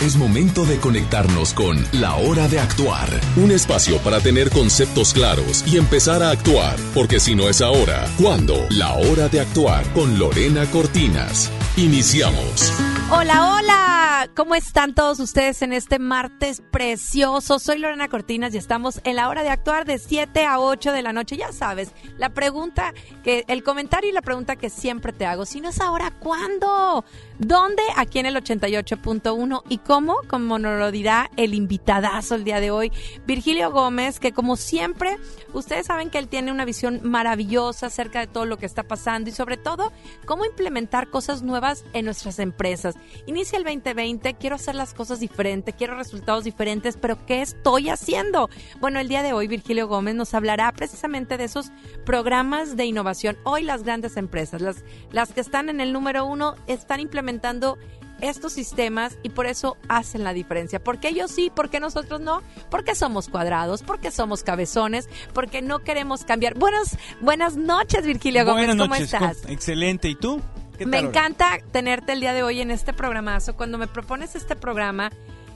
Es momento de conectarnos con La Hora de Actuar, un espacio para tener conceptos claros y empezar a actuar, porque si no es ahora, ¿cuándo? La Hora de Actuar con Lorena Cortinas. Iniciamos. Hola, hola, ¿cómo están todos ustedes en este martes precioso? Soy Lorena Cortinas y estamos en la hora de actuar de 7 a 8 de la noche. Ya sabes, la pregunta que, el comentario y la pregunta que siempre te hago, si no es ahora, ¿cuándo? ¿Dónde? Aquí en el 88.1 y cómo, como nos lo dirá el invitadazo el día de hoy, Virgilio Gómez, que como siempre, ustedes saben que él tiene una visión maravillosa acerca de todo lo que está pasando y sobre todo cómo implementar cosas nuevas en nuestras empresas. Inicia el 2020, quiero hacer las cosas diferentes, quiero resultados diferentes, pero ¿qué estoy haciendo? Bueno, el día de hoy Virgilio Gómez nos hablará precisamente de esos programas de innovación. Hoy las grandes empresas, las, las que están en el número uno, están implementando estos sistemas y por eso hacen la diferencia. porque ellos sí? porque nosotros no? Porque somos cuadrados, porque somos cabezones, porque no queremos cambiar. Buenas, buenas noches, Virgilio Gómez, ¿cómo estás? Excelente, ¿y tú? Me encanta tenerte el día de hoy en este programazo. Cuando me propones este programa,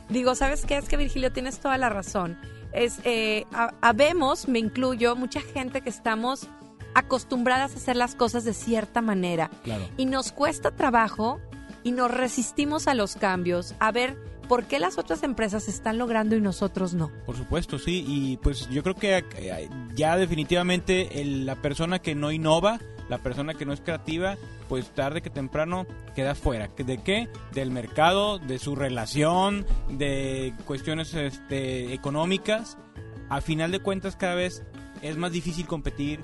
digo, ¿sabes qué? Es que Virgilio tienes toda la razón. Es, eh, habemos, me incluyo, mucha gente que estamos acostumbradas a hacer las cosas de cierta manera. Y nos cuesta trabajo y nos resistimos a los cambios, a ver por qué las otras empresas están logrando y nosotros no. Por supuesto, sí, y pues yo creo que eh, ya definitivamente la persona que no innova, la persona que no es creativa, pues tarde que temprano queda fuera. ¿De qué? Del mercado, de su relación, de cuestiones este, económicas. A final de cuentas cada vez es más difícil competir,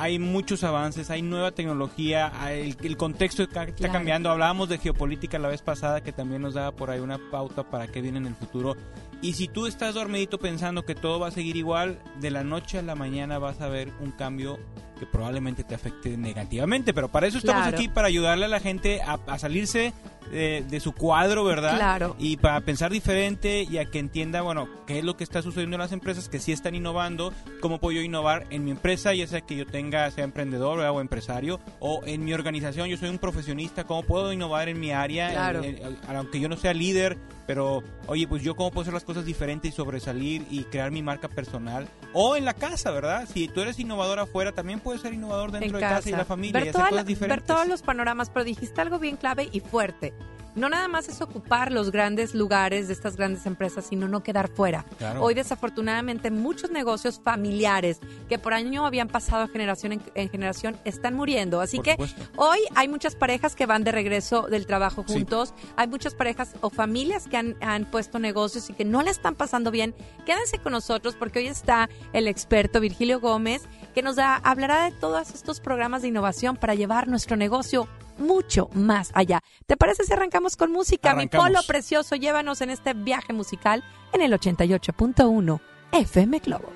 hay muchos avances, hay nueva tecnología, el, contexto está, cambiando. Hablábamos de geopolítica la vez pasada que también nos daba por ahí una pauta para qué viene en el futuro. Y si tú estás dormidito pensando que todo va a seguir igual, de la noche a la mañana vas a ver un cambio que probablemente te afecte negativamente. Pero para eso estamos aquí, para ayudarle a la gente a salirse de, su cuadro, ¿verdad? Claro. Y para pensar diferente y a que entienda, bueno, qué es lo que está sucediendo en las empresas que sí están innovando, cómo puedo yo innovar en mi empresa, ya sea que yo tenga, sea emprendedor o empresario, o en mi organización, yo soy un profesionista, cómo puedo innovar en mi área, claro. aunque yo no sea líder, pero oye, pues yo cómo puedo hacer las cosas diferentes y sobresalir y crear mi marca personal. O en la casa, ¿verdad? Si tú eres innovador afuera, también puedes ser innovador dentro de casa y la familia. Ver, y hacer cosas diferentes. ver todos los panoramas, pero dijiste algo bien clave y fuerte no nada más es ocupar los grandes lugares de estas grandes empresas, sino no quedar fuera. Hoy desafortunadamente muchos negocios familiares que por año habían pasado generación en, generación están muriendo. Así que hoy hay muchas parejas que van de regreso del trabajo juntos, hay muchas parejas o familias que han, han puesto negocios y que no le están pasando bien. Quédense con nosotros porque hoy está el experto Virgilio Gómez que nos da, hablará de todos estos programas de innovación para llevar nuestro negocio mucho más allá. ¿Te parece si arrancamos con música? Mi polo precioso, llévanos en este viaje musical en el 88.1 FM Globo.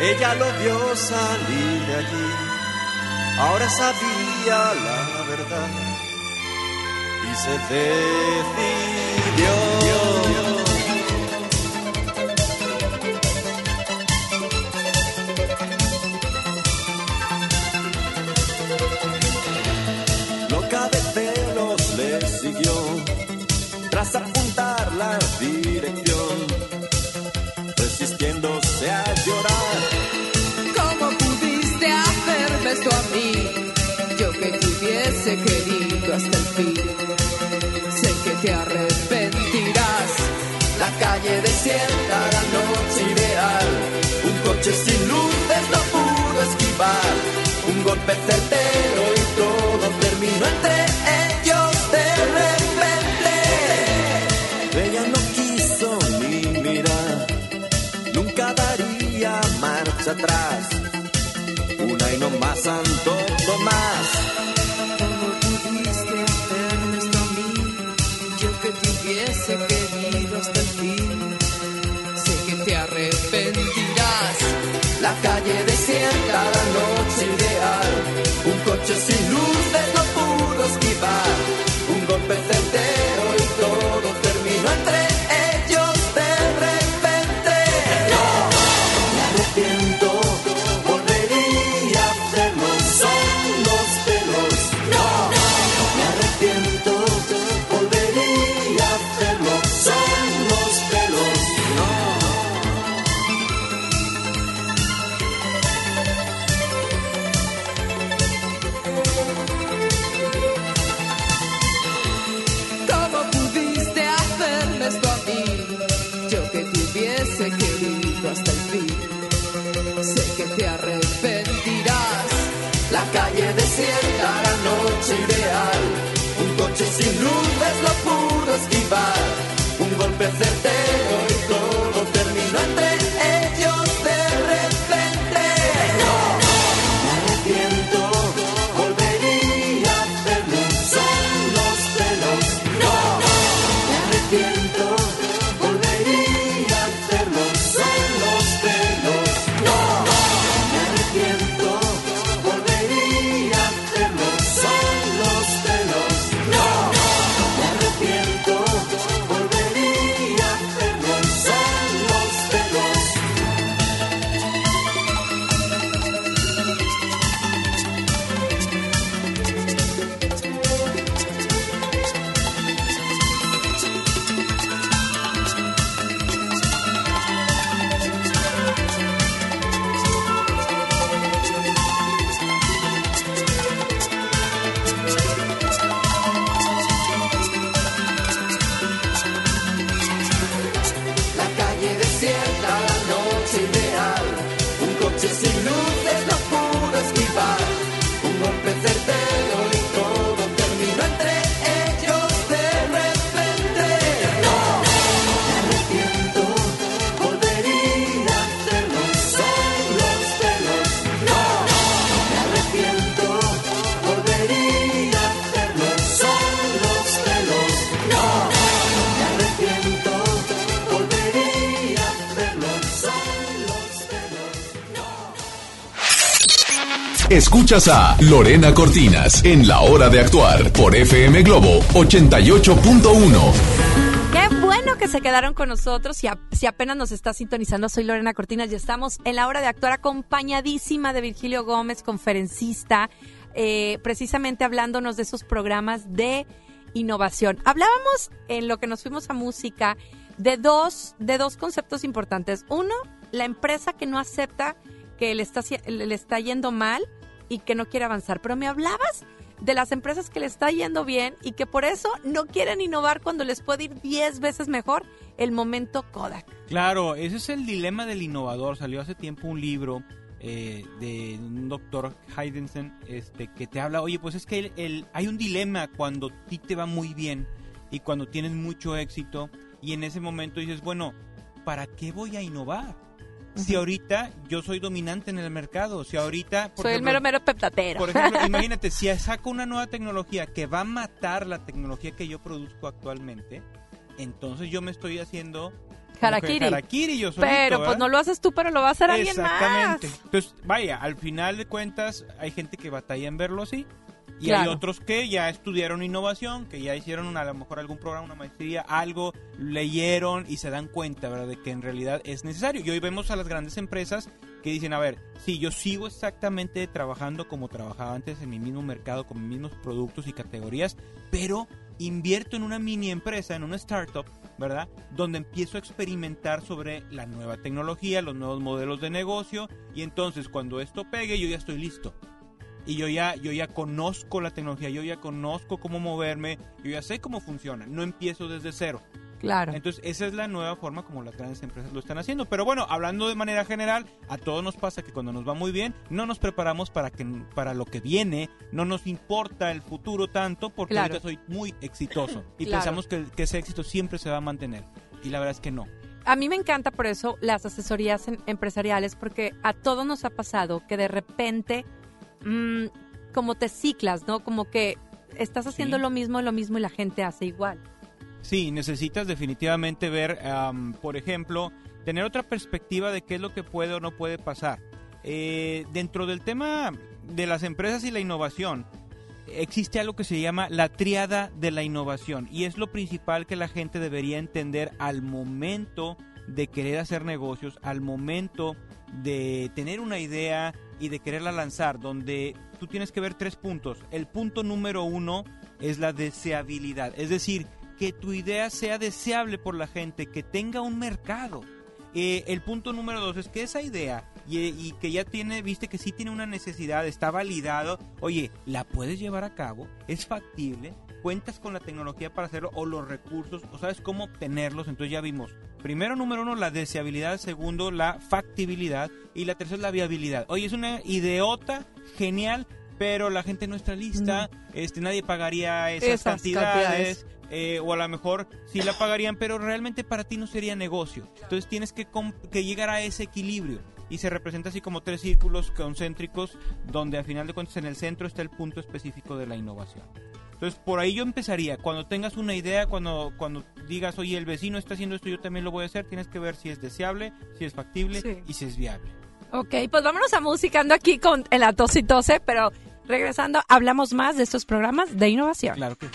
Ella lo vio salir de allí, ahora sabía la verdad y se decidió. Dirección, resistiéndose a llorar. ¿Cómo pudiste hacerme esto a mí? Yo que te hubiese querido hasta el fin. Sé que te arrepentirás. La calle desierta, la noche ideal. Un coche sin luces no pudo esquivar. Un golpe certero Santo Tomás. ¿Cómo pudiste hacerme esto a mí? Yo que te hubiese querido hasta el fin. Sé que te arrepentirás. La calle desierta, la noche ideal. Un coche sin luces Escuchas a Lorena Cortinas en La Hora de Actuar por FM Globo 88.1. Qué bueno que se quedaron con nosotros. Si, apenas nos está sintonizando, soy Lorena Cortinas y estamos en la hora de actuar acompañadísima de Virgilio Gómez, conferencista, eh, precisamente hablándonos de esos programas de innovación. Hablábamos en lo que nos fuimos a música de dos, de dos conceptos importantes. Uno, la empresa que no acepta que le está, le está yendo mal y que no quiere avanzar. Pero me hablabas de las empresas que le está yendo bien y que por eso no quieren innovar cuando les puede ir 10 veces mejor el momento Kodak. Claro, ese es el dilema del innovador. Salió hace tiempo un libro eh, de un doctor Heidensen este, que te habla, oye, pues es que el- hay un dilema cuando a ti te va muy bien y cuando tienes mucho éxito y en ese momento dices, bueno, ¿para qué voy a innovar? Si ahorita yo soy dominante en el mercado, si ahorita... por Soy el mero mero peptatero. Por ejemplo, imagínate, si saco una nueva tecnología que va a matar la tecnología que yo produzco actualmente, entonces yo me estoy haciendo Harakiri. harakiri yo solito, pero pues no lo haces tú, pero lo va a hacer alguien más. Exactamente. Entonces, vaya, al final de cuentas hay gente que batalla en verlo así. Y hay otros que ya estudiaron innovación, que ya hicieron una- a lo mejor algún programa, una maestría, algo, leyeron y se dan cuenta, ¿verdad? De que en realidad es necesario. Y hoy vemos a las grandes empresas que dicen, a ver, sí, yo sigo exactamente trabajando como trabajaba antes en mi mismo mercado, con mis mismos productos y categorías, pero invierto en una mini empresa, en una startup, ¿verdad? Donde empiezo a experimentar sobre la nueva tecnología, los nuevos modelos de negocio, y entonces cuando esto pegue, yo ya estoy listo. Y yo ya, yo ya conozco la tecnología, yo ya conozco cómo moverme, yo ya sé cómo funciona, no empiezo desde cero. Claro. Entonces, esa es la nueva forma como las grandes empresas lo están haciendo. Pero bueno, hablando de manera general, a todos nos pasa que cuando nos va muy bien, no nos preparamos para que para lo que viene, no nos importa el futuro tanto porque Claro. ahorita soy muy exitoso y Claro. pensamos que, que ese éxito siempre se va a mantener. Y la verdad es que no. A mí me encanta por eso las asesorías en- empresariales, porque a todos nos ha pasado que de repente, mm, como te ciclas, ¿no? Como que estás haciendo Sí. lo mismo, lo mismo y la gente hace igual. Sí, necesitas definitivamente ver, am, por ejemplo, tener otra perspectiva de qué es lo que puede o no puede pasar. Eh, dentro del tema de las empresas y la innovación, existe algo que se llama la triada de la innovación y es lo principal que la gente debería entender al momento de querer hacer negocios, al momento de tener una idea y de quererla lanzar, donde tú tienes que ver tres puntos. El punto número uno es la deseabilidad, es decir, que tu idea sea deseable por la gente, que tenga un mercado. Eh, el punto número dos es que esa idea y, y que ya tiene, viste que sí tiene una necesidad, está validado, oye, la puedes llevar a cabo, es factible, cuentas con la tecnología para hacerlo o los recursos, o sabes cómo obtenerlos, entonces ya vimos. Primero, número uno, la deseabilidad, segundo, la factibilidad y la tercera, la viabilidad. Oye, es una ideota genial, pero la gente no está lista, este, nadie pagaría esas, Esas cantidades. cantidades. eh, o a lo mejor sí la pagarían, pero realmente para ti no sería negocio. Entonces tienes que, que llegar a ese equilibrio. Y se representa así como tres círculos concéntricos, donde al final de cuentas en el centro está el punto específico de la innovación. Entonces por ahí yo empezaría. Cuando tengas una idea, cuando, cuando digas, oye, el vecino está haciendo esto, yo también lo voy a hacer, tienes que ver si es deseable, si es factible Sí. y si es viable. Ok, pues vámonos a música, ando aquí con en la tos y tose, pero regresando, hablamos más de estos programas de innovación. Claro que sí.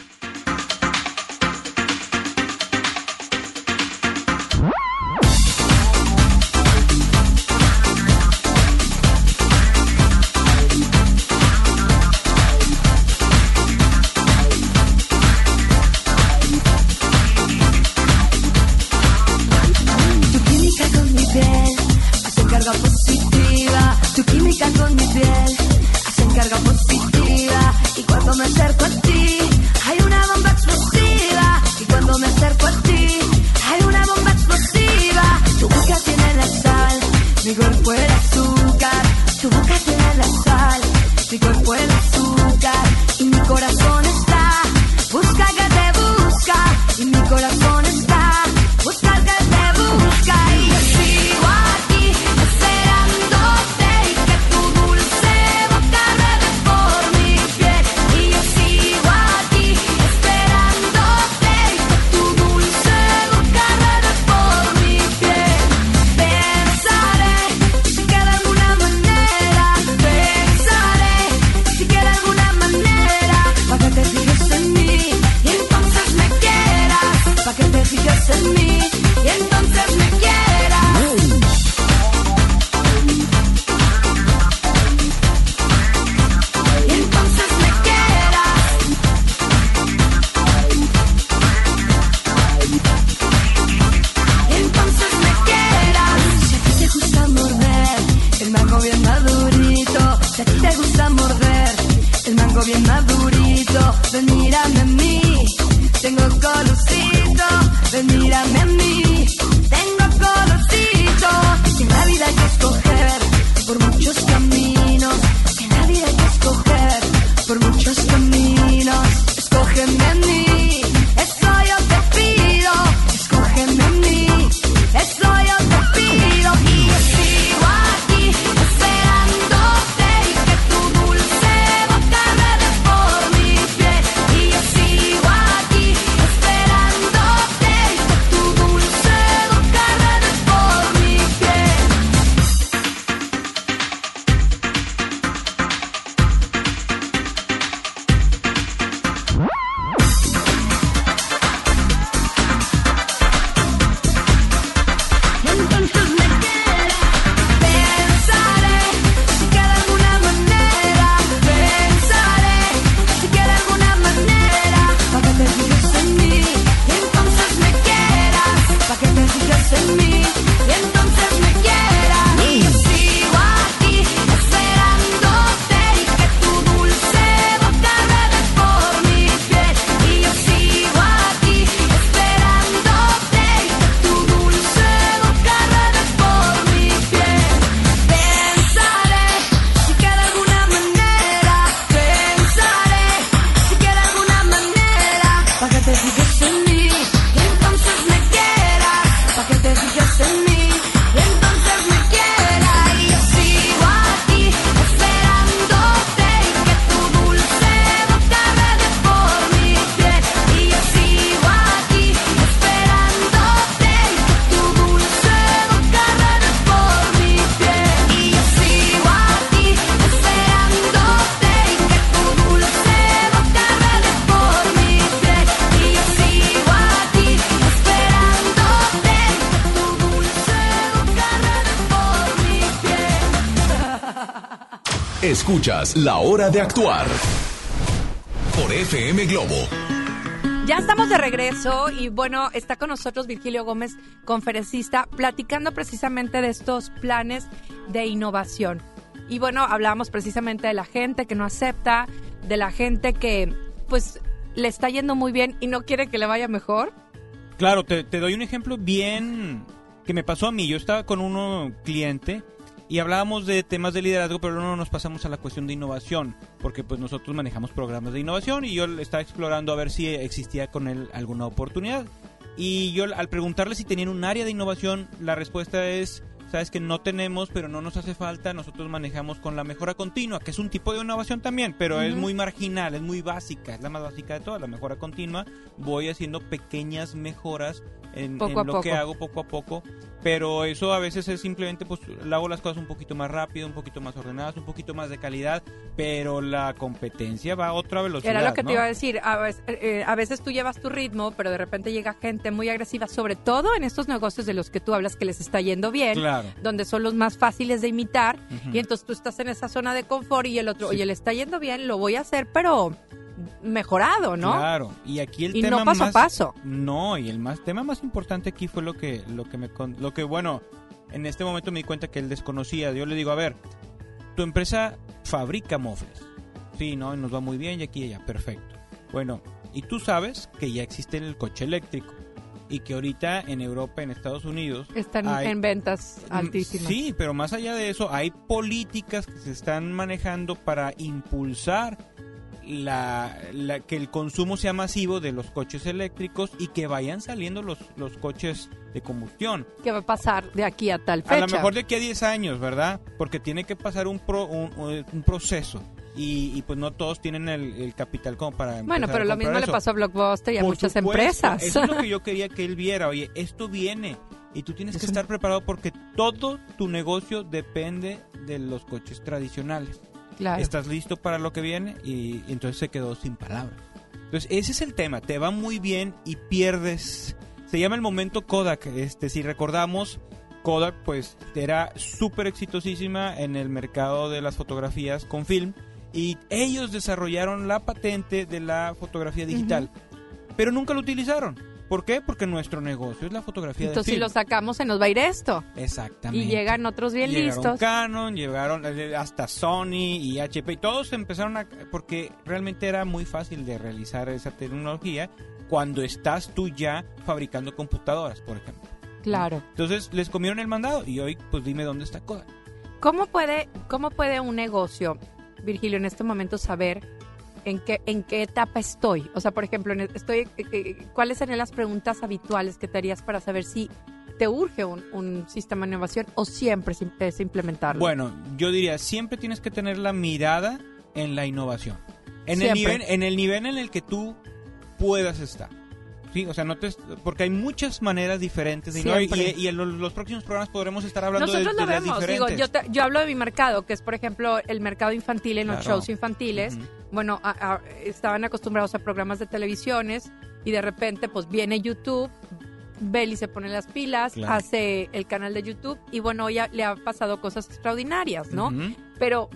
Escuchas La Hora de Actuar por FM Globo. Ya estamos de regreso y bueno, está con nosotros Virgilio Gómez, conferencista, platicando precisamente de estos planes de innovación. Y bueno, hablamos precisamente de la gente que no acepta, de la gente que pues le está yendo muy bien y no quiere que le vaya mejor. Claro, te, te doy un ejemplo bien que me pasó a mí. Yo estaba con un cliente y hablábamos de temas de liderazgo, pero no nos pasamos a la cuestión de innovación, porque pues nosotros manejamos programas de innovación y yo estaba explorando a ver si existía con él alguna oportunidad. Y yo al preguntarle si tenían un área de innovación, la respuesta es, sabes que no tenemos, pero no nos hace falta, nosotros manejamos con la mejora continua, que es un tipo de innovación también, pero es muy marginal, es muy básica, es la más básica de todas, la mejora continua. Voy haciendo pequeñas mejoras en, lo que hago poco a poco, pero eso a veces es simplemente, pues, hago las cosas un poquito más rápido, un poquito más ordenadas, un poquito más de calidad, pero la competencia va a otra velocidad. Era lo que te iba a decir. A veces, eh, a veces tú llevas tu ritmo, pero de repente llega gente muy agresiva, sobre todo en estos negocios de los que tú hablas que les está yendo bien, Claro. donde son los más fáciles de imitar. Y entonces tú estás en esa zona de confort y el otro, oye, le está yendo bien, lo voy a hacer, pero mejorado, ¿no? Claro, y aquí el Y tema no paso a más, paso. No, y el más tema más importante aquí fue lo que lo que me lo que bueno, en este momento me di cuenta que él desconocía. Yo le digo, "A ver, tu empresa fabrica mofles." Sí, no, y nos va muy bien y aquí y allá, perfecto. Bueno, y tú sabes que ya existe el coche eléctrico y que ahorita en Europa, en Estados Unidos, Están hay- en ventas altísimas. Sí, pero más allá de eso, hay políticas que se están manejando para impulsar la, la- que el consumo sea masivo de los coches eléctricos y que vayan saliendo los, los coches de combustión. ¿Qué va a pasar de aquí a tal fecha? A lo mejor de aquí a 10 años, ¿verdad? Porque tiene que pasar un, pro- un, un proceso. Y, y pues no todos tienen el, el capital como para... Bueno, pero a lo mismo le pasó a Blockbuster y a muchas supuesto, empresas. Eso es lo que yo quería que él viera. Oye, esto viene y tú tienes Es que un- estar preparado porque todo tu negocio depende de los coches tradicionales. Claro. Estás listo para lo que viene y, y entonces se quedó sin palabras. Entonces, ese es el tema. Te va muy bien y pierdes. Se llama el momento Kodak. Este, si recordamos, Kodak pues era súper exitosísima en el mercado de las fotografías con film y ellos desarrollaron la patente de la fotografía digital, pero nunca lo utilizaron. ¿Por qué? Porque nuestro negocio es la fotografía Entonces, de si film. lo sacamos, se nos va a ir esto. Exactamente. Y llegan otros bien Llegaron listos. Canon, llegaron eh, hasta Sony y HP y todos empezaron a porque realmente era muy fácil de realizar esa tecnología cuando estás tú ya fabricando computadoras, por ejemplo. Claro. Entonces les comieron el mandado y hoy pues dime dónde está Kodak. ¿Cómo puede, ¿Cómo puede un negocio, Virgilio, en este momento saber en qué, en qué etapa estoy? O sea, por ejemplo, estoy, eh, eh, ¿cuáles serían las preguntas habituales que te harías para saber si te urge un, un sistema de innovación o siempre es, implementarlo? Bueno, yo diría, siempre tienes que tener la mirada en la innovación. En el, nivel, en el nivel en el que tú puedas estar. Sí, o sea, no te, porque hay muchas maneras diferentes de innovar y, y en los, los próximos programas podremos estar hablando de, Nosotros lo de las vemos, diferentes. digo, yo, te- yo hablo de mi mercado, que es por ejemplo el mercado infantil en los Claro. shows infantiles. Bueno, a- a- estaban acostumbrados a programas de televisiones y de repente pues viene YouTube, Belly se pone las pilas, Claro. hace el canal de YouTube y bueno, ya le ha pasado cosas extraordinarias, ¿no? Pero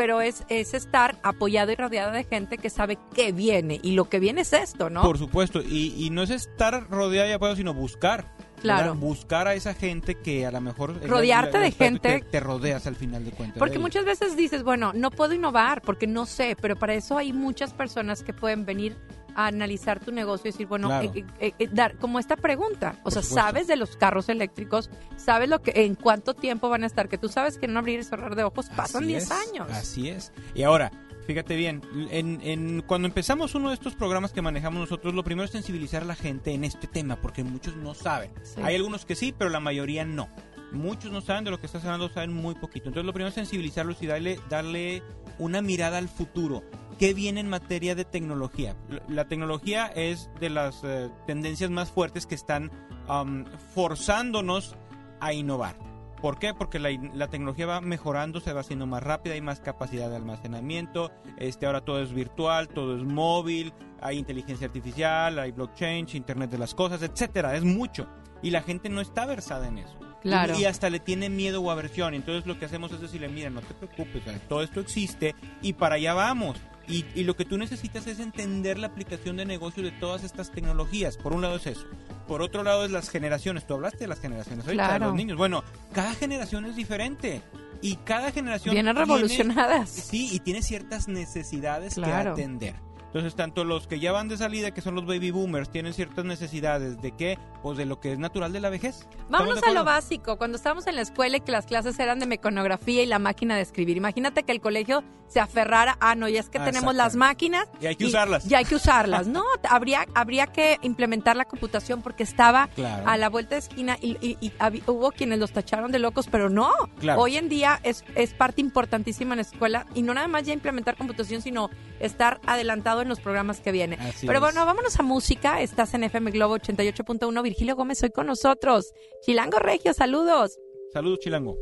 pero es, es estar apoyado y rodeado de gente que sabe qué viene y lo que viene es esto, ¿no? Por supuesto, y, y no es estar rodeado y apoyado, sino buscar. Claro. Buscar a esa gente que a lo mejor... la- Rodearte la- de gente- Te, rodeas al final de cuentas. Porque de muchas veces dices, bueno, no puedo innovar porque no sé, pero para eso hay muchas personas que pueden venir a analizar tu negocio y decir, bueno, Claro. eh, eh, eh, dar como esta pregunta, o Por sea, supuesto. sabes de los carros eléctricos, sabes lo que en cuánto tiempo van a estar, que tú sabes que un abrir y cerrar de ojos pasan Así 10 es, años. Así es. Y ahora, fíjate bien, en, en- cuando empezamos uno de estos programas que manejamos nosotros, lo primero es sensibilizar a la gente en este tema, porque muchos no saben. Sí. Hay algunos que sí, pero la mayoría no. Muchos no saben de lo que estás hablando, saben muy poquito. Entonces lo primero es sensibilizarlos y darle, darle una mirada al futuro. ¿Qué viene en materia de tecnología? La- tecnología es de las eh, tendencias más fuertes que están am, forzándonos a innovar. ¿Por qué? Porque la, tecnología va mejorando, se va haciendo más rápida, hay más capacidad de almacenamiento, este, ahora todo es virtual, todo es móvil, hay inteligencia artificial, hay blockchain, internet de las cosas, etcétera, es mucho. Y la gente no está versada en eso. Claro. Y, hasta le tiene miedo o aversión. Entonces lo que hacemos es decirle, mira, no te preocupes, todo esto existe y para allá vamos. Y, y lo que tú necesitas es entender la aplicación de negocio de todas estas tecnologías. Por un lado es eso. Por otro lado es las generaciones. Tú hablaste de las generaciones, ahorita de Claro. los niños. Bueno, cada generación es diferente. Y cada generación... Vienen tiene- revolucionadas. Sí, y tiene ciertas necesidades Claro. que atender. Entonces, tanto los que ya van de salida, que son los baby boomers, tienen ciertas necesidades de qué? Pues de lo que es natural de la vejez. ¿Estamos Vámonos a lo básico. Cuando estábamos en la escuela y que las clases eran de mecanografía y la máquina de escribir. Imagínate que el colegio se aferrara a, no, ya es que Ah, tenemos las máquinas. Y hay que usarlas. Y hay que usarlas. No, habría, habría que implementar la computación porque estaba Claro. a la vuelta de esquina y, y- y hubo quienes los tacharon de locos, pero no. Claro. Hoy en día es, es parte importantísima en la escuela y no nada más ya implementar computación, sino estar adelantado en los programas que vienen. Así pero es. bueno, vámonos a música. Estás en FM Globo 88.1. Virgilio Gómez hoy con nosotros. Chilango Regio, saludos. Saludos, Chilango.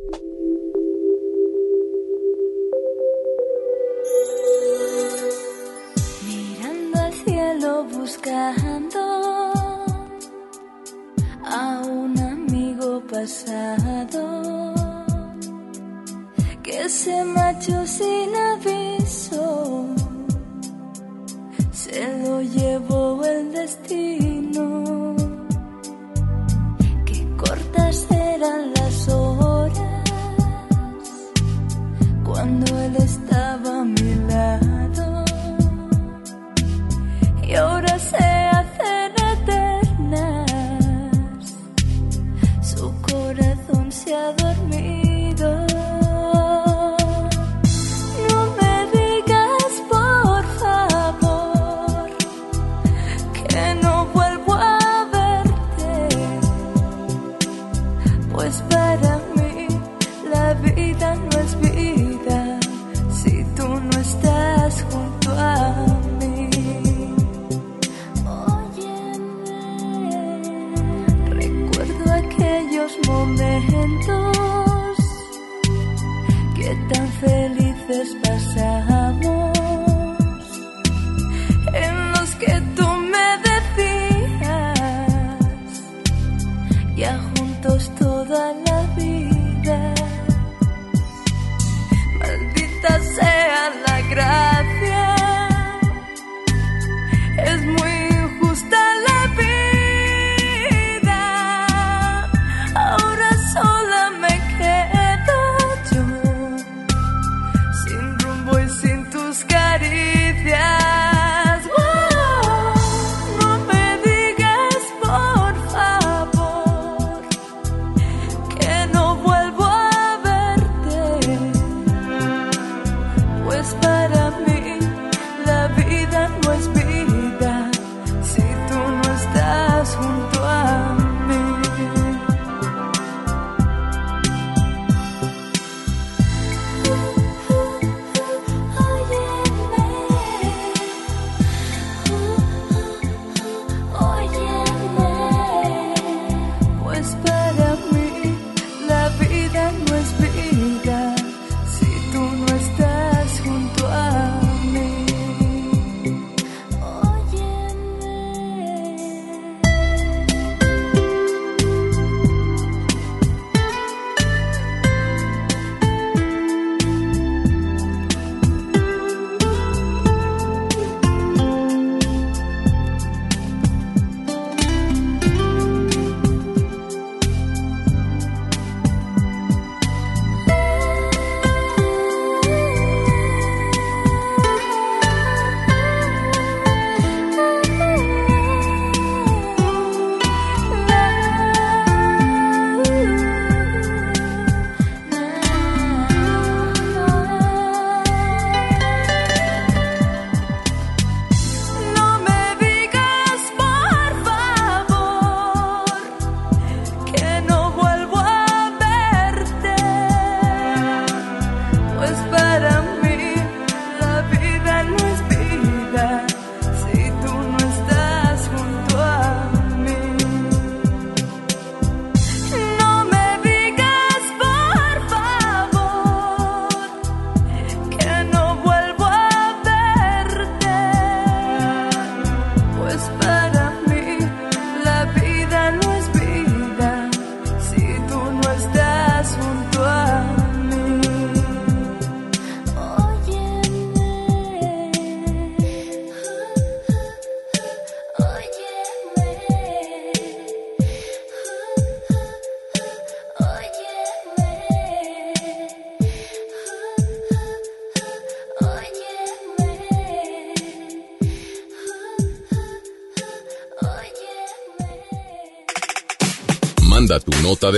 Mirando al cielo buscando a un amigo pasado que se marchó sin aviso. buscaré.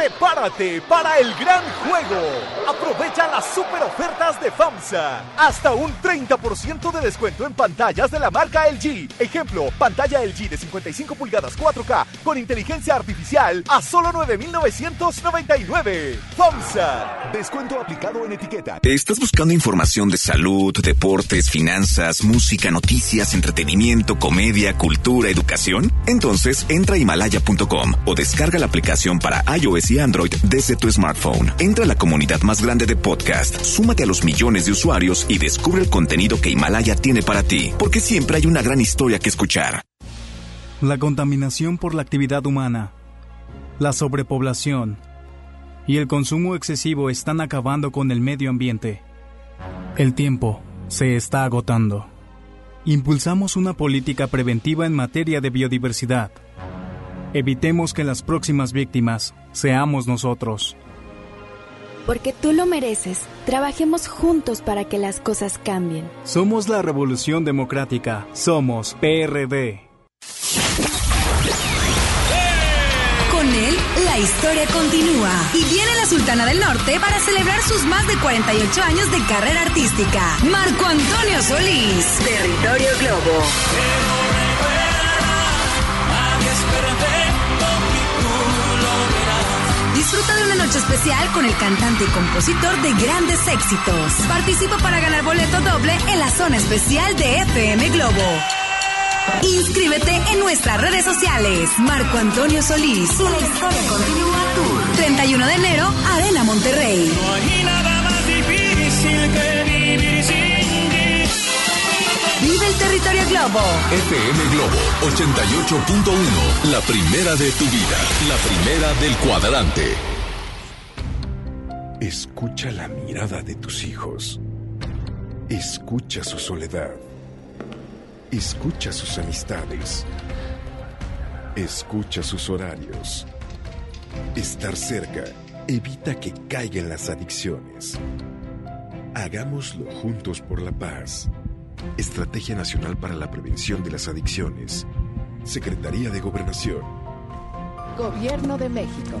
Prepárate para el gran juego. Aprovecha las super ofertas de FAMSA. Hasta un 30% de descuento en pantallas de la marca LG. Ejemplo, pantalla LG de 55 pulgadas 4K con inteligencia artificial a solo 9,999. FAMSA. Descuento aplicado en etiqueta. ¿Estás buscando información de salud, deportes, finanzas, música, noticias, entretenimiento, comedia, cultura, educación? Entonces entra a himalaya.com o descarga la aplicación para iOS Android desde tu smartphone. Entra a la comunidad más grande de podcast, súmate a los millones de usuarios y descubre el contenido que Himalaya tiene para ti, porque siempre hay una gran historia que escuchar. La contaminación por la actividad humana, la sobrepoblación y el consumo excesivo están acabando con el medio ambiente. El tiempo se está agotando. Impulsamos una política preventiva en materia de biodiversidad. Evitemos que las próximas víctimas seamos nosotros. Porque tú lo mereces, trabajemos juntos para que las cosas cambien. Somos la Revolución Democrática. Somos PRD. Con él, la historia continúa. Y viene la Sultana del Norte para celebrar sus más de 48 años de carrera artística. Marco Antonio Solís. Territorio Globo. Disfruta de una noche especial con el cantante y compositor de grandes éxitos. Participa para ganar boleto doble en la zona especial de FM Globo. Inscríbete en nuestras redes sociales. Marco Antonio Solís. La historia continúa tour. 31 de enero, Arena Monterrey. El territorio Globo. FM Globo 88.1, la primera de tu vida, la primera del cuadrante. Escucha la mirada de tus hijos. Escucha su soledad. Escucha sus amistades. Escucha sus horarios. Estar cerca evita que caigan las adicciones. Hagámoslo juntos por la paz. Estrategia Nacional para la Prevención de las Adicciones. Secretaría de Gobernación. Gobierno de México.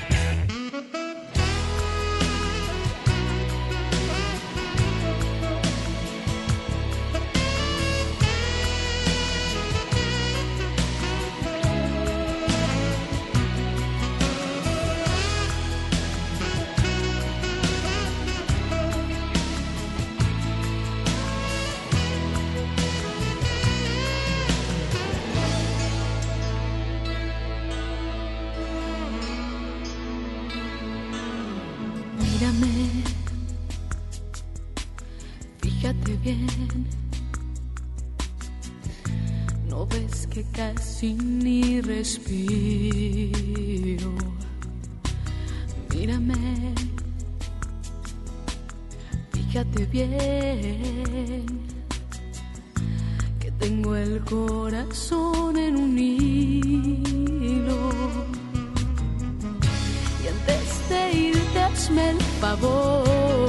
Ves que casi ni respiro. Mírame, fíjate bien. Que tengo el corazón en un hilo. Y antes de irte hazme el favor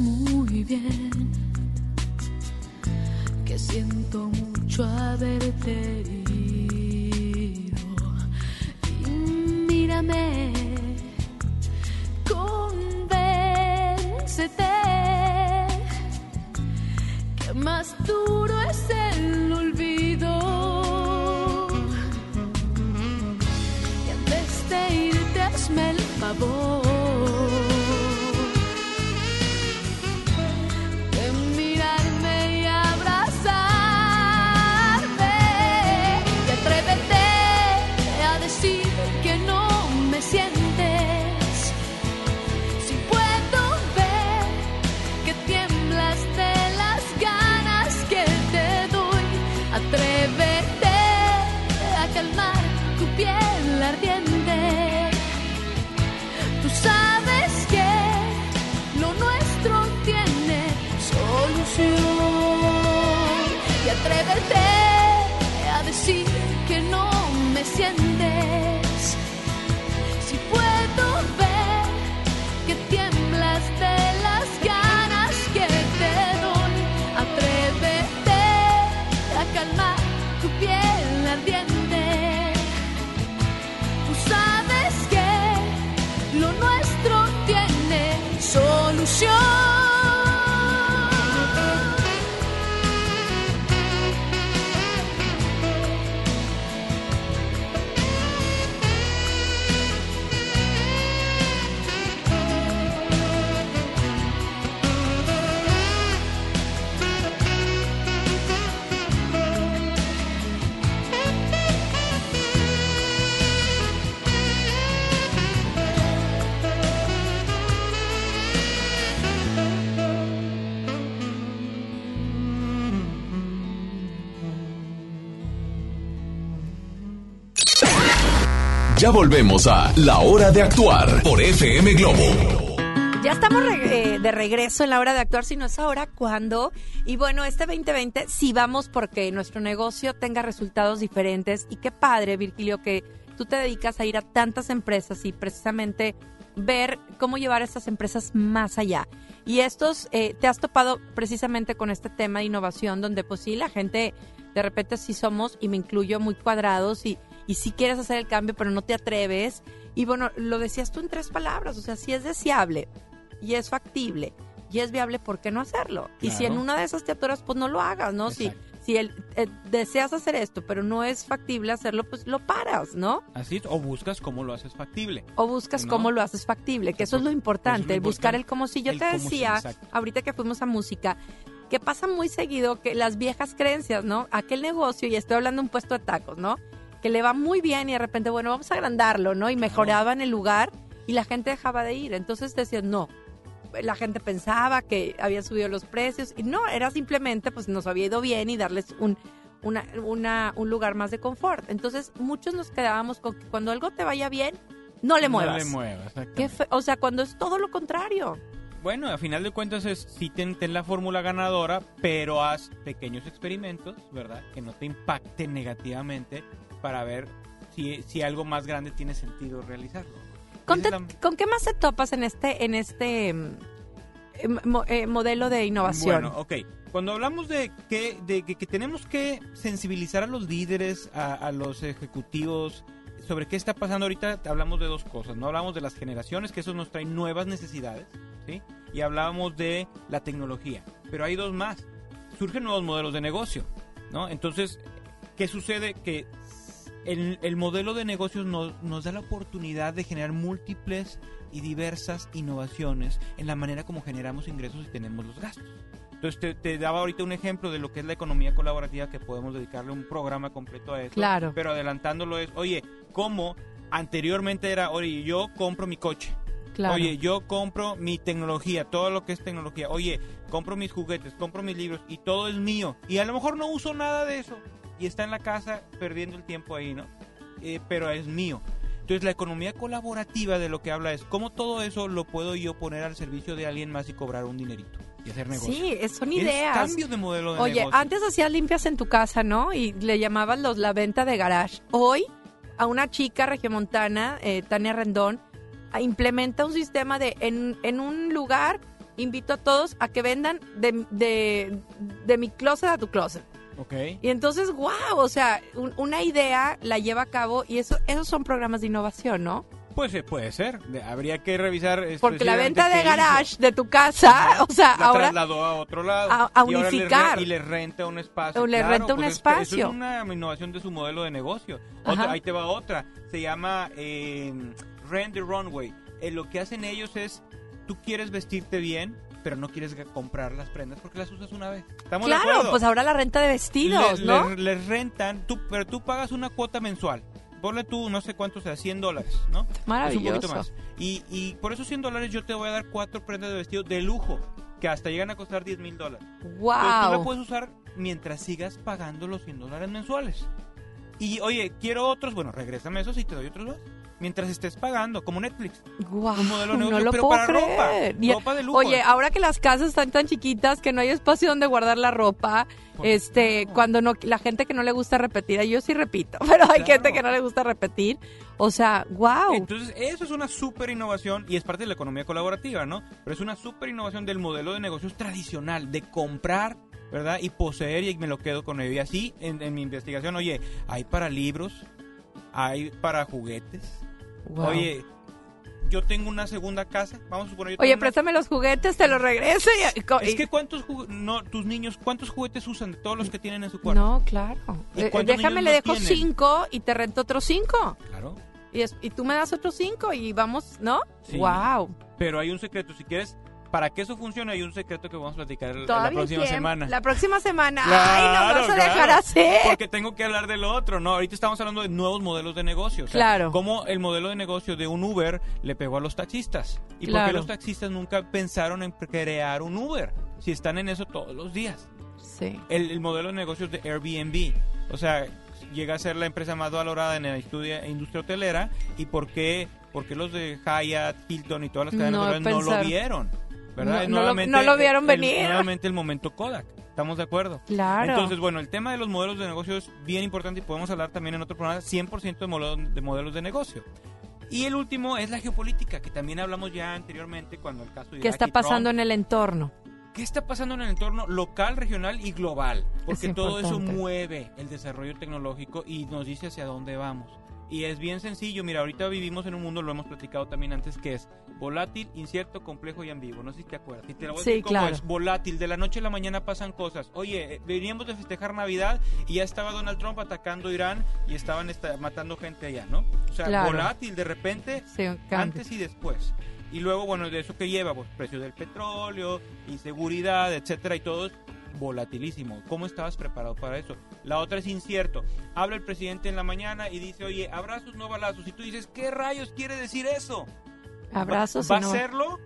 muy bien que siento mucho haberte herido. Y mírame, convéncete que más duro es el olvido. Y antes de irte, hazme el favor Ya volvemos a La Hora de Actuar por FM Globo. Ya estamos eh, de regreso en la hora de actuar, si no es ahora, ¿cuándo? Y bueno, este 2020 sí vamos porque nuestro negocio tenga resultados diferentes. Y qué padre, Virgilio, que tú te dedicas a ir a tantas empresas y precisamente ver cómo llevar a estas empresas más allá. Y estos, eh, te has topado precisamente con este tema de innovación, donde pues sí, la gente de repente sí somos, y me incluyo, muy cuadrados y, y sí quieres hacer el cambio, pero no te atreves. Y bueno, lo decías tú en tres palabras, o sea, si es deseable y es factible y es viable, ¿por qué no hacerlo? Y si en una de esas te atoras, pues no lo hagas, ¿no? Si, si el, eh, deseas hacer esto, pero no es factible hacerlo, pues lo paras, ¿no? Así es, o buscas cómo lo haces factible. O buscas ¿No? cómo lo haces factible, que eso es lo importante, el buscar el cómo si yo te decía, ahorita que fuimos a música, que pasa muy seguido que las viejas creencias, ¿no? Aquel negocio, y estoy hablando de un puesto de tacos, ¿no? Que le va muy bien y de repente, bueno, vamos a agrandarlo, ¿no? Y mejoraban el lugar y la gente dejaba de ir. Entonces decían, no. La gente pensaba que habían subido los precios y no, era simplemente, pues nos había ido bien y darles un, una, una- un lugar más de confort. Entonces, muchos nos quedábamos con que cuando algo te vaya bien, no le muevas. No le muevas, o sea, cuando es todo lo contrario. Bueno, a final de cuentas es sí ten, ten la fórmula ganadora, pero haz pequeños experimentos, ¿verdad? Que no te impacten negativamente para ver si, si algo más grande tiene sentido realizarlo. ¿Con, te- la- con qué más te topas en este, en este eh, mo- eh, modelo de innovación? Bueno, ok. Cuando hablamos de que, de que, que tenemos que sensibilizar a los líderes, a, a los ejecutivos, sobre qué está pasando ahorita, hablamos de dos cosas. No hablamos de las generaciones, que eso nos trae nuevas necesidades, ¿sí? Y hablábamos de la tecnología. Pero hay dos más. Surgen nuevos modelos de negocio, ¿no? Entonces, ¿qué sucede? Que el, el modelo de negocios nos, nos da la oportunidad de generar múltiples y diversas innovaciones en la manera como generamos ingresos y tenemos los gastos. Entonces te, te daba ahorita un ejemplo de lo que es la economía colaborativa que podemos dedicarle un programa completo a eso. Claro. Pero adelantándolo es, oye, ¿cómo anteriormente era, oye, yo compro mi coche, Claro. Oye, yo compro mi tecnología, todo lo que es tecnología. Oye, compro mis juguetes, compro mis libros y todo es mío. Y a lo mejor no uso nada de eso. Y está en la casa perdiendo el tiempo ahí, ¿no? Eh, pero es mío. Entonces la economía colaborativa de lo que habla es cómo todo eso lo puedo yo poner al servicio de alguien más y cobrar un dinerito y hacer negocio. Sí, es- son Es ideas. cambio de modelo de Oye, negocio. antes hacías limpias en tu casa, ¿no? Y le llamaban los la venta de garage. Hoy, a una chica regiomontana, eh, Tania Rendón, implementa un sistema de en, en un lugar invito a todos a que vendan de, de, de mi closet a tu closet. Ok. Y entonces, wow, o sea, un- una idea la lleva a cabo y eso esos son programas de innovación, ¿no? Pues eh, puede ser. Habría que revisar. Porque la venta de hizo. garage de tu casa, o sea, la ahora trasladó a otro lado a- a y ahora le re- unificar. y le renta un espacio O le Claro, renta un pues es- espacio. eso es una innovación de su modelo de negocio. Otra- ahí te va otra se llama eh, rent the runway Eh, lo que hacen ellos es tú quieres vestirte bien pero no quieres comprar las prendas porque las usas una vez estamos de Claro, acuerdo pues ahora la renta de vestidos, le, ¿no? le- les rentan, tú, pero tú pagas una cuota mensual. Ponle tú, no sé cuánto sea, 100 dólares, ¿no? Es un Maravilloso. poquito más. Y, y por esos 100 dólares yo te voy a dar cuatro prendas de vestido de lujo, que hasta llegan a costar 10 mil dólares. Pero tú la Wow. puedes usar mientras sigas pagando los 100 dólares mensuales. Y oye, quiero otros, bueno, regrésame esos y te doy otros más. Mientras estés pagando, como Netflix. Guau, un modelo de no negocio, lo pero puedo para creer. ropa. Ropa de lujo. Oye, ahora que las casas están tan chiquitas que no hay espacio donde guardar la ropa, este, cuando no, la gente que no le gusta repetir, yo sí repito, pero hay gente que no le gusta repetir, o sea, wow. Entonces, eso es una súper innovación y es parte de la economía colaborativa, ¿no? Pero es una súper innovación del modelo de negocios tradicional, de comprar, ¿verdad? Y poseer y me lo quedo con ello. Y así, en, en mi investigación, oye, hay para libros, hay para juguetes. Wow. Oye, yo tengo una segunda casa, vamos a suponer... yo Oye, una- préstame los juguetes, te los regreso y, Es que cuántos jugu- no, tus niños, ¿cuántos juguetes usan de todos los que tienen en su cuarto? No, claro. ¿Y Eh, déjame, le dejo tienen? cinco y te rento otros cinco. Claro. Y, es- y tú me das otros cinco y vamos, ¿no? Sí. Wow. Pero hay un secreto, si quieres, para que eso funcione hay un secreto que vamos a platicar la próxima tiempo. semana. La próxima semana. Ay, no Claro, vas a claro. dejar hacer. Porque tengo que hablar del otro, ¿no? Ahorita estamos hablando de nuevos modelos de negocio. o sea, Claro. Cómo el modelo de negocio de un Uber le pegó a los taxistas. Y por Claro. qué los taxistas nunca pensaron en crear un Uber. Si están en eso todos los días. Sí. El, el modelo de negocios de Airbnb. O sea, llega a ser la empresa más valorada en la industria, industria hotelera. ¿Y por qué, por qué los de Hyatt, Hilton y todas las cadenas No no lo vieron? ¿Verdad? No- no lo- Nuevamente, no lo vieron el- venir. nuevamente el momento Kodak. ¿Estamos de acuerdo? Claro. Entonces, bueno, el tema de los modelos de negocio es bien importante y podemos hablar también en otro programa 100% de, modelo- de modelos de negocio. Y el último es la geopolítica, que también hablamos ya anteriormente cuando el caso de ¿Qué está Trump. pasando en el entorno? ¿Qué está pasando en el entorno local, regional y global? Porque Es todo eso mueve el desarrollo tecnológico y nos dice hacia dónde vamos. Y es bien sencillo, mira, ahorita vivimos en un mundo, lo hemos platicado también antes, que es volátil, incierto, complejo y ambiguo. No sé si te acuerdas. Y te lo voy a Sí, decir cómo claro. es volátil, de la noche a la mañana pasan cosas. Oye, eh, veníamos de festejar Navidad y ya estaba Donald Trump atacando Irán y estaban esta- matando gente allá, ¿no? O sea, Claro. volátil, de repente, Sí, antes y después. Y luego, bueno, de eso que lleva, pues precio del petróleo, inseguridad, etcétera, y todo es volatilísimo. ¿Cómo estabas preparado para eso? La otra es incierto. Habla el presidente en la mañana y dice, oye, abrazos, no balazos. Y tú dices, ¿qué rayos quiere decir eso? Abrazos ¿Va, va no- a hacerlo?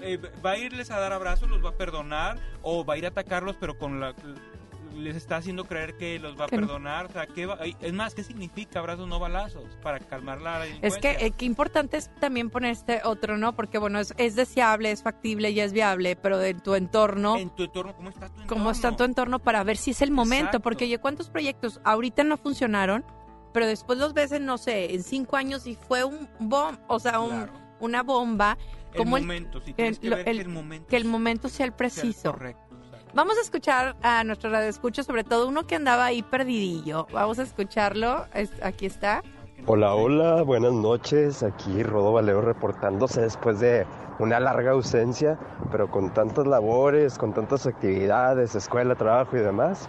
Eh, ¿Va a irles a dar abrazos, los va a perdonar? ¿O va a ir a atacarlos, pero con la... les está haciendo creer que los va a Que no. perdonar? O sea, ¿qué va- es más, ¿qué significa abrazos, no balazos? Para calmar la Es que eh, qué importante es también poner este otro, ¿no? Porque bueno, es, es deseable, es factible y es viable, pero de tu entorno, En tu entorno, ¿cómo está tu entorno? cómo está tu entorno para ver si es el momento. Exacto. Porque oye, ¿cuántos proyectos ahorita no funcionaron? Pero después los ves en, no sé, en cinco años y fue un bomb, o sea, un- Claro. una bomba. El como momento, sí, tienes que lo- ver que el momento que el momento sea el sea preciso. correcto, exacto. Vamos a escuchar a nuestro radio escucha, sobre todo uno que andaba ahí perdidillo. Vamos a escucharlo. Es- aquí está. Hola, hola, buenas noches. Aquí Rodo Valero reportándose después de una larga ausencia, pero con tantas labores, con tantas actividades, escuela, trabajo y demás.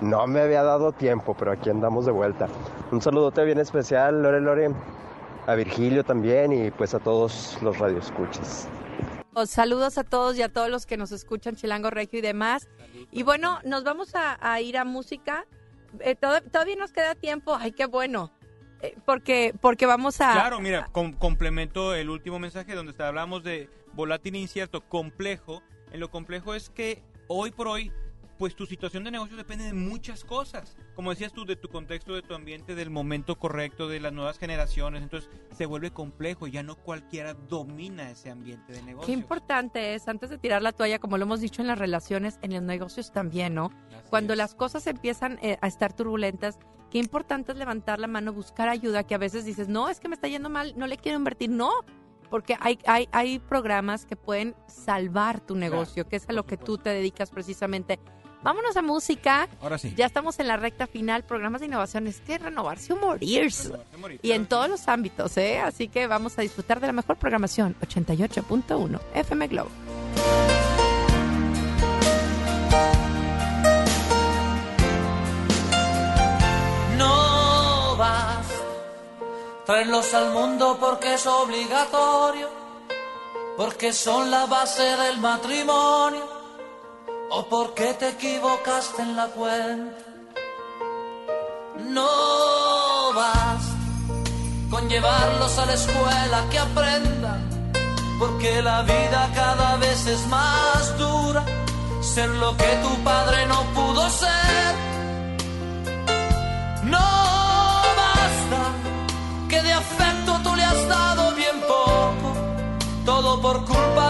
No me había dado tiempo, pero aquí andamos de vuelta. Un saludote bien especial, Lore Lore, a Virgilio también y pues a todos los radioescuchas. Os Saludos a todos y a todos los que nos escuchan, Chilango Regio y demás. Y bueno, nos vamos a, a ir a música. Eh, todo- todavía nos queda tiempo. Ay, qué bueno. eh, porque, porque vamos a... Claro, mira, com- complemento el último mensaje donde hablamos de volátil incierto, complejo. En lo complejo es que hoy por hoy, pues tu situación de negocio depende de muchas cosas. Como decías tú, de tu contexto, de tu ambiente, del momento correcto, de las nuevas generaciones. Entonces se vuelve complejo ya no cualquiera domina ese ambiente de negocio. Qué importante es, antes de tirar la toalla, como lo hemos dicho en las relaciones, en los negocios también, ¿no? Cuando las cosas empiezan eh, a estar turbulentas, qué importante es levantar la mano, buscar ayuda, que a veces dices, no, es que me está yendo mal, no le quiero invertir, no, porque hay, hay, hay programas que pueden salvar tu negocio, que es a lo que tú te dedicas precisamente. Vámonos a música. Ahora sí. Ya estamos en la recta final, programas de innovación. Es que renovarse o morirse. Y en todos los ámbitos, ¿eh? Así que vamos a disfrutar de la mejor programación, 88.1 FM Globo. No vas, traerlos al mundo porque es obligatorio, porque son la base del matrimonio, o porque te equivocaste en la cuenta. No vas con llevarlos a la escuela que aprendan, porque la vida cada vez es más dura, ser lo que tu padre no pudo ser. No basta que de afecto tú le has dado bien poco, todo por culpa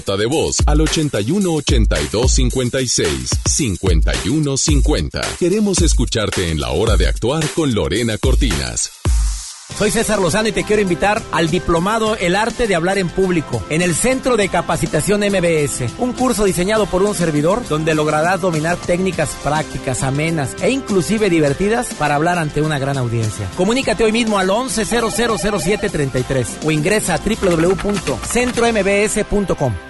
De voz al 81 82 56 51 50. Queremos escucharte en la hora de actuar con Lorena Cortinas. Soy César Lozano y te quiero invitar al diplomado El arte de hablar en público en el Centro de Capacitación MBS, un curso diseñado por un servidor donde lograrás dominar técnicas prácticas, amenas e inclusive divertidas para hablar ante una gran audiencia. Comunícate hoy mismo al 11000733 o ingresa a www.centrombs.com.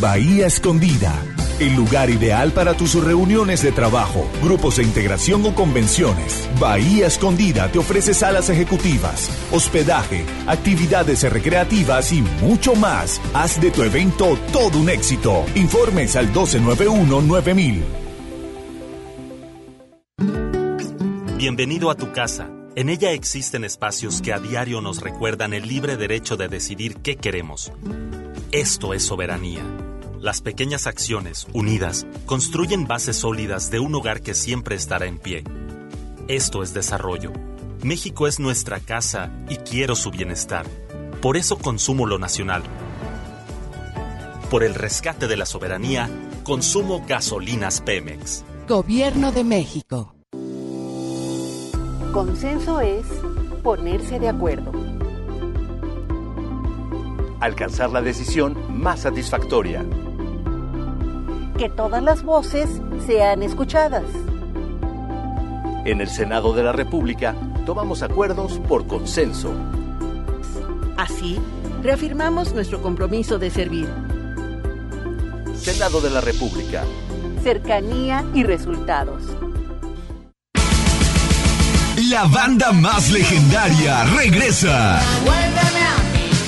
Bahía Escondida, el lugar ideal para tus reuniones de trabajo, grupos de integración o convenciones. Bahía Escondida te ofrece salas ejecutivas, hospedaje, actividades recreativas y mucho más. Haz de tu evento todo un éxito. Informes al 1291-9000. Bienvenido a tu casa. En ella existen espacios que a diario nos recuerdan el libre derecho de decidir qué queremos. Esto es soberanía. Las pequeñas acciones, unidas, construyen bases sólidas de un hogar que siempre estará en pie. Esto es desarrollo. México es nuestra casa y quiero su bienestar. Por eso consumo lo nacional. Por el rescate de la soberanía, consumo gasolinas Pemex. Gobierno de México. Consenso es ponerse de acuerdo. Alcanzar la decisión más satisfactoria. Que todas las voces sean escuchadas. En el Senado de la República tomamos acuerdos por consenso. Así, reafirmamos nuestro compromiso de servir. Senado de la República. Cercanía y resultados. La banda más legendaria regresa.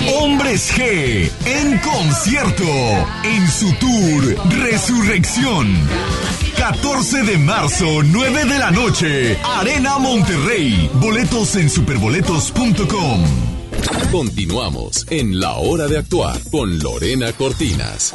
Hombres G en concierto en su tour Resurrección. 14 de marzo, 9 de la noche, Arena Monterrey. Boletos en superboletos.com. Continuamos en La Hora de Actuar con Lorena Cortinas.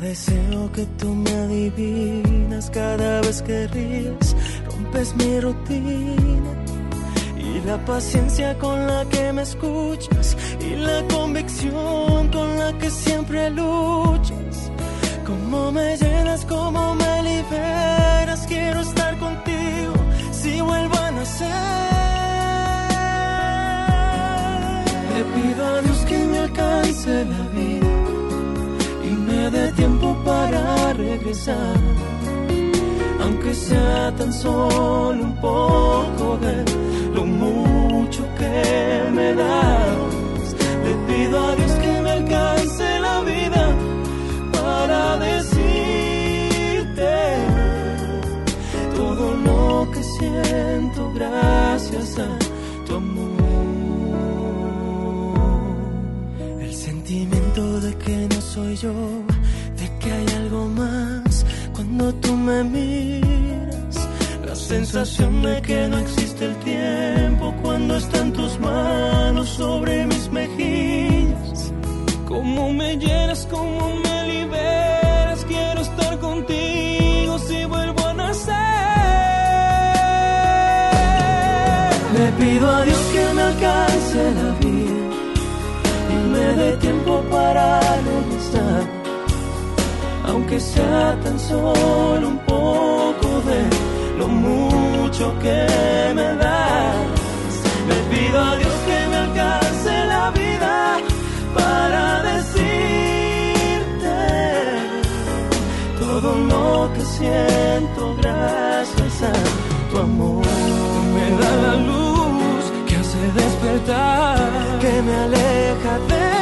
Deseo que tú me adivinas, cada vez que ríes, rompes mi rutina. Y la paciencia con la que me escuchas, y la convicción con la que siempre luchas. Cómo me llenas, cómo me dé tiempo para regresar. Aunque sea tan solo un poco de lo mucho que me das. Le pido a Dios que me alcance la vida para decirte todo lo que siento gracias a tu amor. El sentimiento de que no soy yo, que hay algo más cuando tú me miras. La sensación de que no existe el tiempo cuando están tus manos sobre mis mejillas. Cómo me llenas, cómo me liberas, quiero estar contigo si vuelvo a nacer. Le pido a Dios que me alcance la vida y me dé tiempo para aunque sea tan solo un poco de lo mucho que me das. Le pido a Dios que me alcance la vida para decirte todo lo que siento gracias a tu amor. Me da la luz que hace despertar, que me aleja de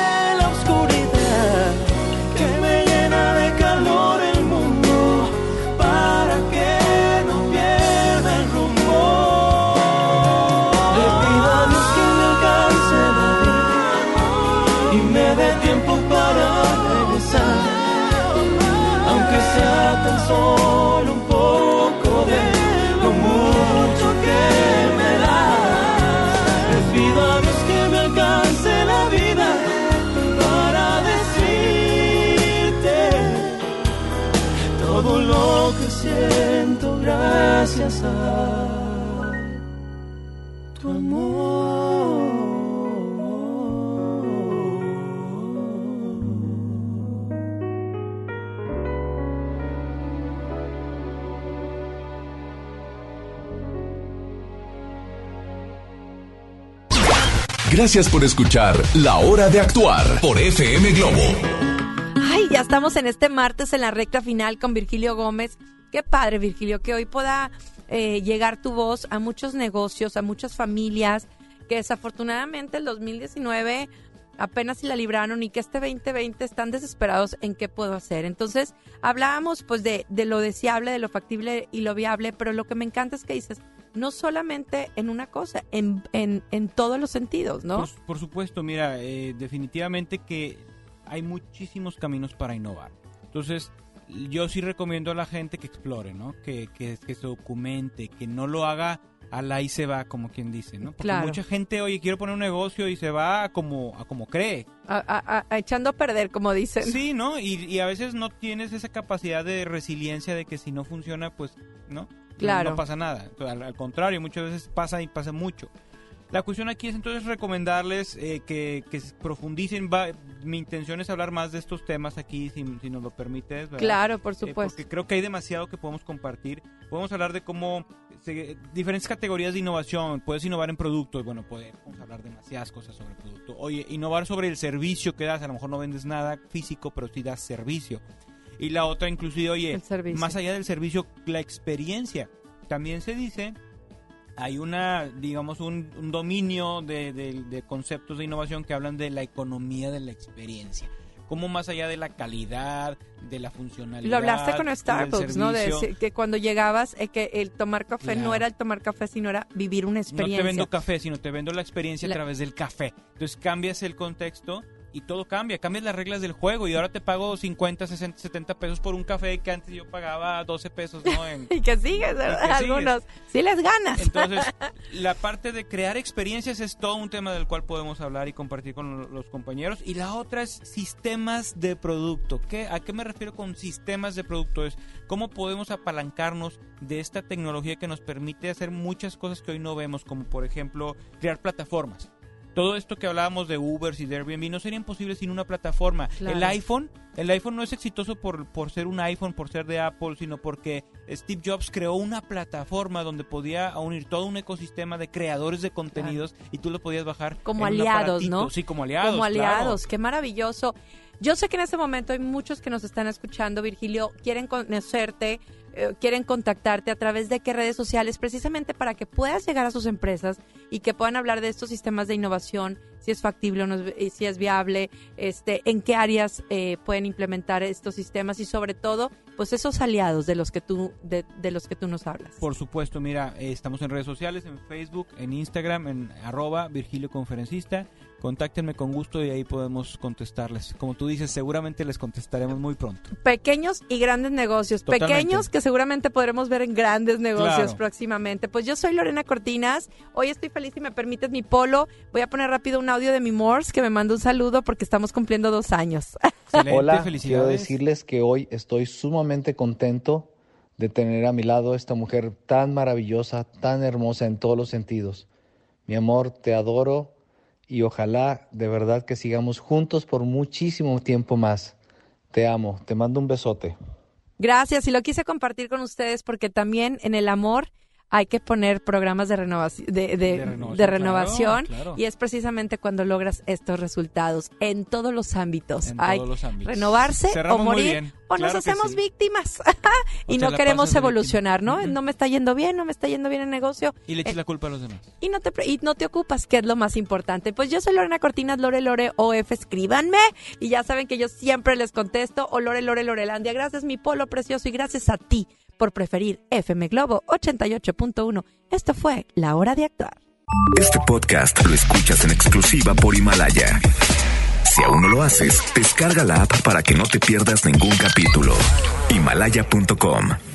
llena Gracias por escuchar La Hora de Actuar por FM Globo. Ay, ya estamos en este martes en la recta final con Virgilio Gómez. Qué padre, Virgilio, que hoy pueda eh, llegar tu voz a muchos negocios, a muchas familias que desafortunadamente el 2019 apenas si la libraron y que este 2020 están desesperados en qué puedo hacer. Entonces, hablábamos pues de, de lo deseable, de lo factible y lo viable, pero lo que me encanta es que dices, no solamente en una cosa, en, en, en todos los sentidos, ¿no? Por, supuesto, mira, eh, definitivamente que hay muchísimos caminos para innovar. Entonces, yo sí recomiendo a la gente que explore, ¿no? Que, que, que se documente, que no lo haga a la y se va, como quien dice, ¿no? Porque Claro. mucha gente, oye, quiero poner un negocio y se va a como, a como cree. A- a- a- echando a perder, como dicen. Sí, ¿no? Y, y a veces no tienes esa capacidad de resiliencia de que si no funciona, pues, ¿no? No- Claro. No, pasa nada. Al, al contrario, muchas veces pasa y pasa mucho. La cuestión aquí es entonces recomendarles eh, que, que profundicen. Va- mi intención es hablar más de estos temas aquí, si, si nos lo permites. ¿verdad? Claro, por Eh, supuesto. porque creo que hay demasiado que podemos compartir. Podemos hablar de cómo se- diferentes categorías de innovación. Puedes innovar en producto. y Bueno, podemos hablar demasiadas cosas sobre el producto. Oye, innovar sobre el servicio que das. A lo mejor no vendes nada físico, pero sí das servicio. Y la otra, inclusive, oye, más allá del servicio, la experiencia. También se dice hay una, digamos, un, un dominio de, de- de conceptos de innovación que hablan de la economía de la experiencia. Como más allá de la calidad, de la funcionalidad. Lo hablaste con Starbucks, ¿no? De que cuando llegabas, eh, que el tomar café no era el tomar café, sino era vivir una No experiencia. te vendo café, sino te vendo la experiencia La- a través del café. Entonces cambias el contexto y todo cambia. Cambias las reglas del juego y ahora te pago 50, 60, 70 pesos por un café que antes yo pagaba 12 pesos, ¿no? En- y que sigues, que sigues. Algunos. Sí les ganas. Entonces, la parte de crear experiencias es todo un tema del cual podemos hablar y compartir con lo- los compañeros. Y la otra es sistemas de producto. ¿Qué, ¿A qué me refiero con sistemas de producto? Es cómo podemos apalancarnos de esta tecnología que nos permite hacer muchas cosas que hoy no vemos, como por ejemplo crear plataformas. Todo esto que hablábamos de Uber y de Airbnb no sería imposible sin una plataforma. Claro. El iPhone, el iPhone no es exitoso por, por ser un iPhone, por ser de Apple, sino porque Steve Jobs creó una plataforma donde podía unir todo un ecosistema de creadores de contenidos y tú lo podías bajar como en aliados. ¿no? Sí, como aliados. Como claro. aliados, qué maravilloso. Yo sé que en este momento hay muchos que nos están escuchando, Virgilio, quieren conocerte, eh, quieren contactarte a través de qué redes sociales, precisamente para que puedas llegar a sus empresas y que puedan hablar de estos sistemas de innovación, si es factible o no, si es viable, este, en qué áreas eh, pueden implementar estos sistemas y sobre todo, pues esos aliados de los que tú, de, de los que tú nos hablas. Por supuesto, mira, eh, estamos en redes sociales, en Facebook, en Instagram, en arroba Virgilio Conferencista. Contáctenme con gusto y ahí podemos contestarles. Como tú dices, seguramente les contestaremos muy pronto. pequeños y grandes negocios. Totalmente. Pequeños que seguramente podremos ver en grandes negocios Claro. próximamente. Pues yo soy Lorena Cortinas. Hoy estoy feliz si me permites mi polo. Voy a poner rápido un audio de mi Morse que me manda un saludo porque estamos cumpliendo dos años. Hola, quiero decirles que hoy estoy sumamente contento de tener a mi lado esta mujer tan maravillosa, tan hermosa en todos los sentidos. Mi amor, te adoro y ojalá de verdad que sigamos juntos por muchísimo tiempo más. Te amo, te mando un besote. Gracias y lo quise compartir con ustedes porque también en el amor hay que poner programas de renovación, de, de, renovación, y es precisamente cuando logras estos resultados en todos los ámbitos. hay renovarse o morir o nos hacemos víctimas y no queremos evolucionar, ¿no? No me está yendo bien, no me está yendo bien el negocio. Y le echas eh, la culpa a los demás. Y no te y no te ocupas, que es lo más importante. Pues yo soy Lorena Cortinas, Lore Lore OF, escríbanme y ya saben que yo siempre les contesto o Lore Lore Lorelandia. Gracias mi polo precioso y gracias a ti por preferir FM Globo 88.1. Esto fue La Hora de Actuar. Este podcast lo escuchas en exclusiva por Himalaya. Si aún no lo haces, descarga la app para que no te pierdas ningún capítulo. Himalaya.com